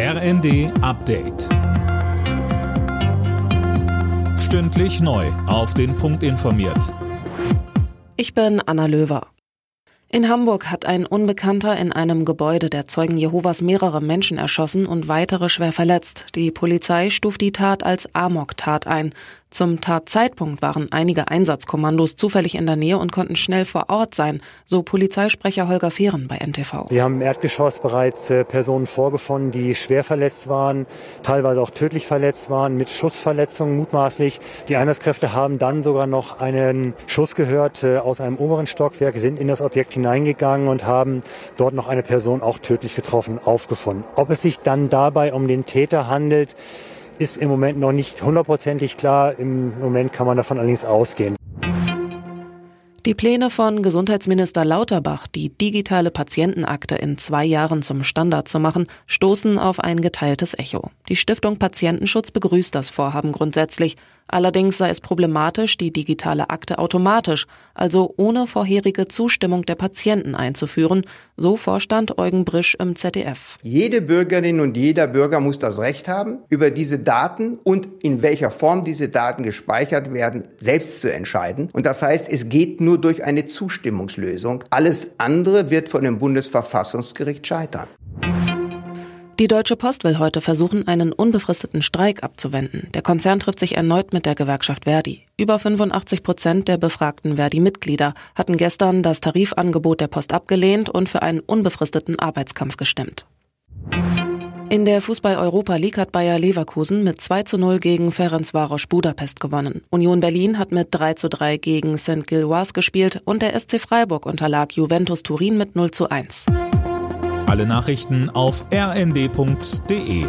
RND Update. Stündlich neu. Auf den Punkt informiert. Ich bin Anna Löwer. In Hamburg hat ein Unbekannter in einem Gebäude der Zeugen Jehovas mehrere Menschen erschossen und weitere schwer verletzt. Die Polizei stuft die Tat als Amok-Tat ein. Zum Tatzeitpunkt waren einige Einsatzkommandos zufällig in der Nähe und konnten schnell vor Ort sein, so Polizeisprecher Holger Fehren bei NTV. Wir haben im Erdgeschoss bereits äh, Personen vorgefunden, die schwer verletzt waren, teilweise auch tödlich verletzt waren, mit Schussverletzungen mutmaßlich. Die Einsatzkräfte haben dann sogar noch einen Schuss gehört äh, aus einem oberen Stockwerk, sind in das Objekt hineingegangen und haben dort noch eine Person auch tödlich getroffen aufgefunden. Ob es sich dann dabei um den Täter handelt, ist im Moment noch nicht hundertprozentig klar. Im Moment kann man davon allerdings ausgehen. Die Pläne von Gesundheitsminister Lauterbach, die digitale Patientenakte in zwei Jahren zum Standard zu machen, stoßen auf ein geteiltes Echo. Die Stiftung Patientenschutz begrüßt das Vorhaben grundsätzlich. Allerdings sei es problematisch, die digitale Akte automatisch, also ohne vorherige Zustimmung der Patienten einzuführen, so Vorstand Eugen Brisch im ZDF. Jede Bürgerin und jeder Bürger muss das Recht haben, über diese Daten und in welcher Form diese Daten gespeichert werden, selbst zu entscheiden. Und das heißt, es geht nur durch eine Zustimmungslösung. Alles andere wird von dem Bundesverfassungsgericht scheitern. Die Deutsche Post will heute versuchen, einen unbefristeten Streik abzuwenden. Der Konzern trifft sich erneut mit der Gewerkschaft Verdi. Über 85 Prozent der befragten Verdi-Mitglieder hatten gestern das Tarifangebot der Post abgelehnt und für einen unbefristeten Arbeitskampf gestimmt. In der Fußball-Europa League hat Bayer Leverkusen mit 2 zu 0 gegen Ferencvaros Budapest gewonnen. Union Berlin hat mit 3 zu 3 gegen St. Gilloise gespielt und der SC Freiburg unterlag Juventus Turin mit 0 zu 1. Alle Nachrichten auf rnd.de